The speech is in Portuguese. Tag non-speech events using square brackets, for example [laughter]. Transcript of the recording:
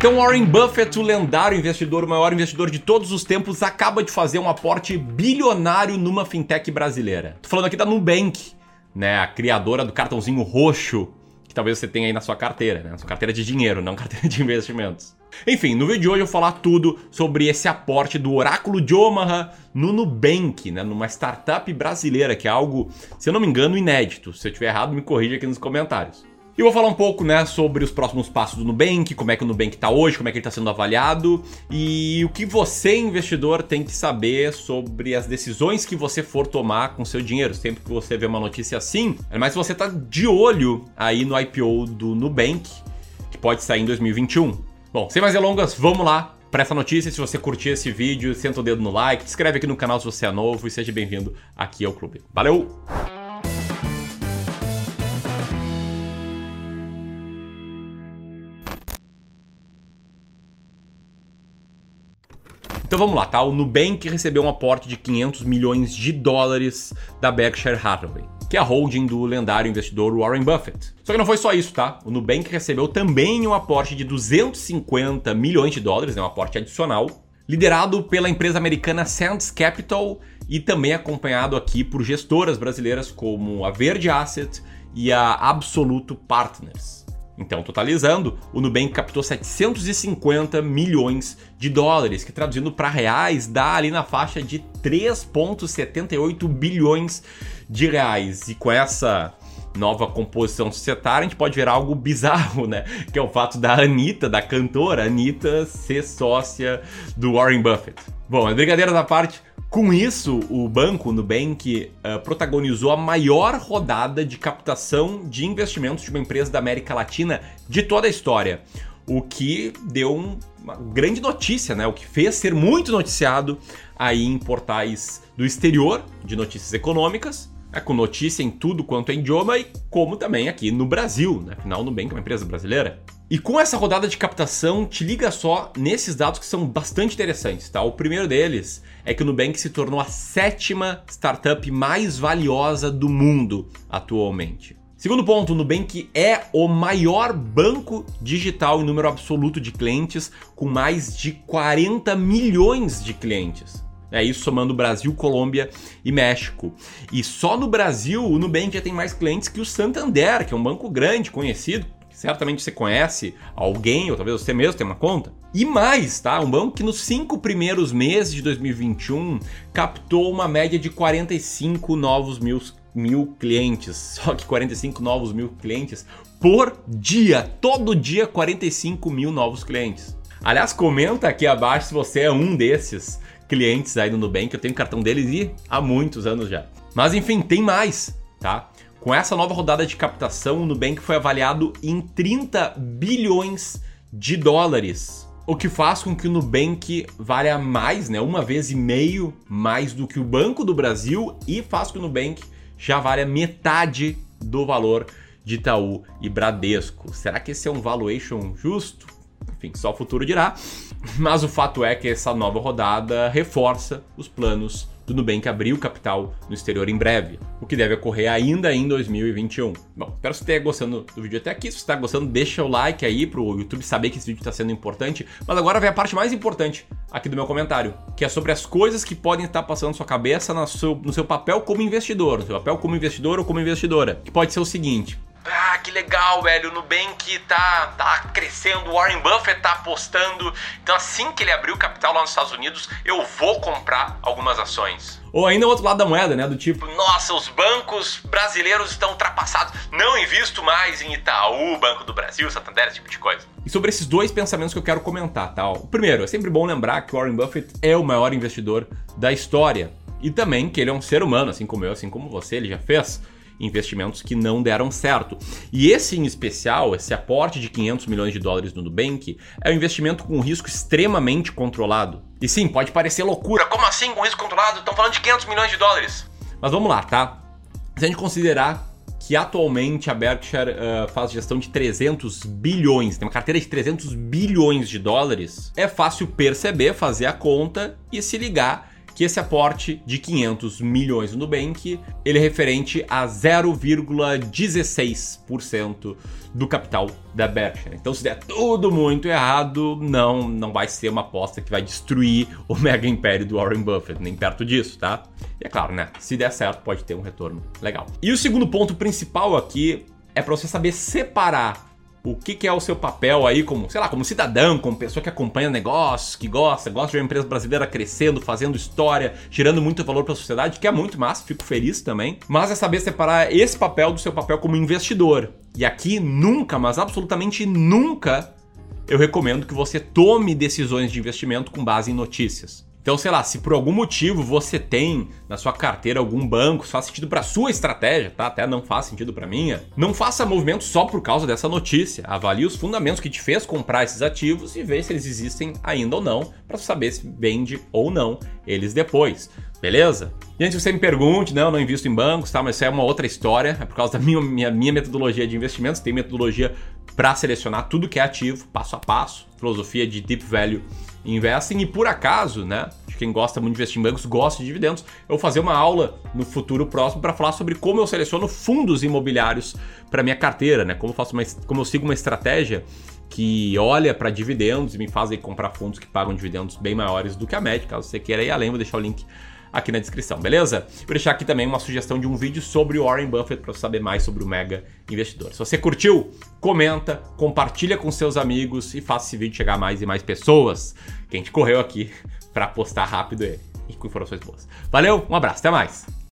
Então Warren Buffett, o lendário investidor, o maior investidor de todos os tempos, acaba de fazer um aporte bilionário numa fintech brasileira. Tô falando aqui da Nubank, né, a criadora do cartãozinho roxo que talvez você tenha aí na sua carteira, né? Na sua carteira de dinheiro, não [laughs] carteira de investimentos. Enfim, no vídeo de hoje eu vou falar tudo sobre esse aporte do Oráculo de Omaha no Nubank, né? Numa startup brasileira, que é algo, se eu não me engano, inédito. Se eu estiver errado, me corrija aqui nos comentários. E vou falar um pouco, né, sobre os próximos passos do Nubank, como é que o Nubank está hoje, como é que ele está sendo avaliado e o que você, investidor, tem que saber sobre as decisões que você for tomar com seu dinheiro. Sempre que você vê uma notícia assim, mas se você está de olho aí no IPO do Nubank, que pode sair em 2021. Bom, sem mais delongas, vamos lá para essa notícia. Se você curtir esse vídeo, senta o dedo no like, se inscreve aqui no canal se você é novo e seja bem-vindo aqui ao clube. Valeu! Então vamos lá, tá? O Nubank recebeu um aporte de 500 milhões de dólares da Berkshire Hathaway, que é a holding do lendário investidor Warren Buffett. Só que não foi só isso, tá? O Nubank recebeu também um aporte de 250 milhões de dólares, né? um aporte adicional, liderado pela empresa americana Sands Capital e também acompanhado aqui por gestoras brasileiras como a Verde Asset e a Absoluto Partners. Então, totalizando, o Nubank captou 750 milhões de dólares, que traduzindo para reais dá ali na faixa de 3,78 bilhões de reais. E com essa nova composição societária, a gente pode ver algo bizarro, né? Que é o fato da Anitta, da cantora Anitta, ser sócia do Warren Buffett. Bom, brincadeira da parte, com isso, o banco, o Nubank, uh, protagonizou a maior rodada de captação de investimentos de uma empresa da América Latina de toda a história. O que deu um, uma grande notícia, né? O que fez ser muito noticiado aí em portais do exterior de notícias econômicas, é, com notícia em tudo quanto é idioma e como também aqui no Brasil, né? Afinal, Nubank é uma empresa brasileira. E com essa rodada de captação, te liga só nesses dados que são bastante interessantes, tá? O primeiro deles é que o Nubank se tornou a sétima startup mais valiosa do mundo atualmente. Segundo ponto, o Nubank é o maior banco digital em número absoluto de clientes, com mais de 40 milhões de clientes. É isso somando Brasil, Colômbia e México. E só no Brasil o Nubank já tem mais clientes que o Santander, que é um banco grande, conhecido, certamente você conhece alguém, ou talvez você mesmo tenha uma conta. E mais, tá? Um banco que nos cinco primeiros meses de 2021 captou uma média de 45 novos mil, mil clientes. [laughs] Só que 45 novos mil clientes por dia. Todo dia, 45 mil novos clientes. Aliás, comenta aqui abaixo se você é um desses clientes aí do Nubank. Eu tenho cartão deles e há muitos anos já. Mas enfim, tem mais, tá? Com essa nova rodada de captação, o Nubank foi avaliado em 30 bilhões de dólares. O que faz com que o Nubank valha mais, né, uma vez e meio mais do que o Banco do Brasil e faz com que o Nubank já valha metade do valor de Itaú e Bradesco. Será que esse é um valuation justo? Enfim, só o futuro dirá. Mas o fato é que essa nova rodada reforça os planos do Nubank abrir o capital no exterior em breve, o que deve ocorrer ainda em 2021. Bom, espero que você tenha gostando do vídeo até aqui. Se você está gostando, deixa o like aí para o YouTube saber que esse vídeo está sendo importante. Mas agora vem a parte mais importante aqui do meu comentário, que é sobre as coisas que podem estar passando na sua cabeça no seu, no seu papel como investidor, no seu papel como investidor ou como investidora. Que pode ser o seguinte: que legal, velho. O Nubank tá, tá crescendo, o Warren Buffett tá apostando. Então, assim que ele abrir o capital lá nos Estados Unidos, eu vou comprar algumas ações. Ou ainda o outro lado da moeda, né? Do tipo, nossa, os bancos brasileiros estão ultrapassados. Não invisto mais em Itaú, Banco do Brasil, Santander, esse tipo de coisa. E sobre esses dois pensamentos que eu quero comentar, tá? O primeiro, é sempre bom lembrar que o Warren Buffett é o maior investidor da história. E também que ele é um ser humano, assim como eu, assim como você, ele já fez investimentos que não deram certo. E esse em especial, esse aporte de 500 milhões de dólares no Nubank, é um investimento com risco extremamente controlado. E sim, pode parecer loucura, como assim com risco controlado? Estão falando de 500 milhões de dólares. Mas vamos lá, tá? Se a gente considerar que atualmente a Berkshire uh, faz gestão de 300 bilhões, tem uma carteira de 300 bilhões de dólares, é fácil perceber, fazer a conta e se ligar que esse aporte de 500 milhões no Nubank, ele é referente a 0,16% do capital da Berkshire. Então, se der tudo muito errado, não, não vai ser uma aposta que vai destruir o mega império do Warren Buffett, nem perto disso, tá? E é claro, né? Se der certo, pode ter um retorno legal. E o segundo ponto principal aqui é para você saber separar o que, que, é o seu papel aí como, sei lá, como cidadão, como pessoa que acompanha negócios, que gosta, gosta de uma empresa brasileira crescendo, fazendo história, gerando muito valor para a sociedade, que é muito massa, fico feliz também. Mas é saber separar esse papel do seu papel como investidor. E aqui nunca, mas absolutamente nunca, eu recomendo que você tome decisões de investimento com base em notícias. Então, sei lá, se por algum motivo você tem na sua carteira algum banco, faz sentido para sua estratégia, tá? Até não faz sentido para minha. Não faça movimento só por causa dessa notícia. Avalie os fundamentos que te fez comprar esses ativos e veja se eles existem ainda ou não, para saber se vende ou não eles depois. Beleza? E antes que você me pergunte, não, não invisto em bancos, tá? Mas isso é uma outra história. É por causa da minha, minha, minha metodologia de investimentos. Tem metodologia para selecionar tudo que é ativo, passo a passo. Filosofia de Deep Value Investing. E por acaso, né? Quem gosta muito de investir em bancos gosta de dividendos. Eu vou fazer uma aula no futuro próximo para falar sobre como eu seleciono fundos imobiliários para minha carteira, né? Como eu faço uma, como eu sigo uma estratégia que olha para dividendos e me faz aí comprar fundos que pagam dividendos bem maiores do que a média. Caso você queira ir além, vou deixar o link aqui na descrição, beleza? Vou deixar aqui também uma sugestão de um vídeo sobre o Warren Buffett para saber mais sobre o mega investidor. Se você curtiu, comenta, compartilha com seus amigos e faça esse vídeo chegar a mais e mais pessoas. Que a gente correu aqui [laughs] para postar rápido e com informações boas. Valeu, um abraço, até mais.